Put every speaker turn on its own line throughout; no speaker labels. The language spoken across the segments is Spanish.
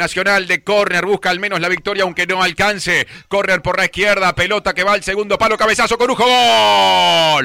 Nacional de córner busca al menos la victoria aunque no alcance. Córner por la izquierda, pelota que va al segundo palo, cabezazo, Corujo, gol.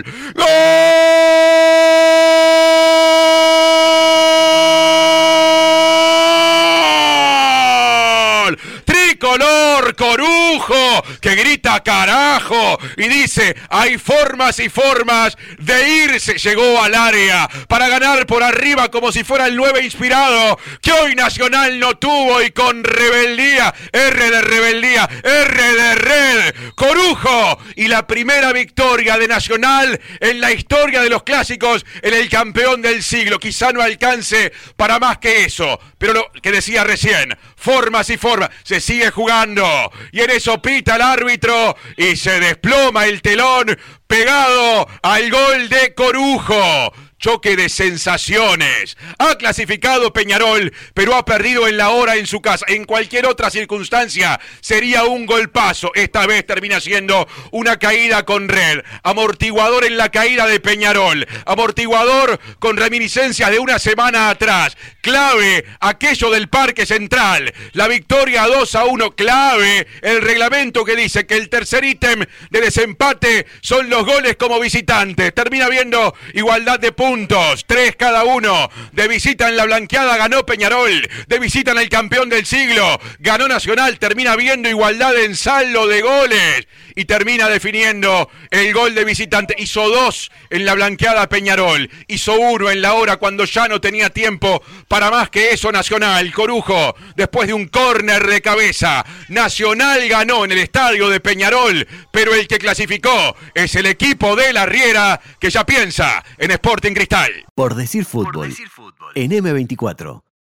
Tricolor Corujo que grita carajo y dice hay formas y formas de irse. Llegó al área para ganar por arriba como si fuera el 9 inspirado que hoy Nacional no tuvo y con rebeldía, R de rebeldía, R de red, Corujo y la primera victoria de Nacional en la historia de los clásicos en el campeón del siglo. Quizá no alcance para más que eso, pero lo que decía recién, formas y formas, se sigue jugando. Y en eso pita el árbitro y se desploma el telón pegado al gol de Corujo choque de sensaciones. Ha clasificado Peñarol, pero ha perdido en la hora en su casa. En cualquier otra circunstancia sería un golpazo. Esta vez termina siendo una caída con red. Amortiguador en la caída de Peñarol. Amortiguador con reminiscencias de una semana atrás. Clave aquello del Parque Central. La victoria 2 a 1. Clave el reglamento que dice que el tercer ítem de desempate son los goles como visitantes. Termina viendo igualdad de puntos tres cada uno. De visita en la blanqueada ganó Peñarol, de visita en el campeón del siglo, ganó Nacional, termina viendo igualdad en saldo de goles y termina definiendo el gol de visitante. Hizo dos en la blanqueada Peñarol, hizo uno en la hora cuando ya no tenía tiempo para más que eso Nacional. Corujo, después de un córner de cabeza, Nacional ganó en el estadio de Peñarol, pero el que clasificó es el equipo de la Riera que ya piensa en Sporting Cristal.
Por decir fútbol, en M24.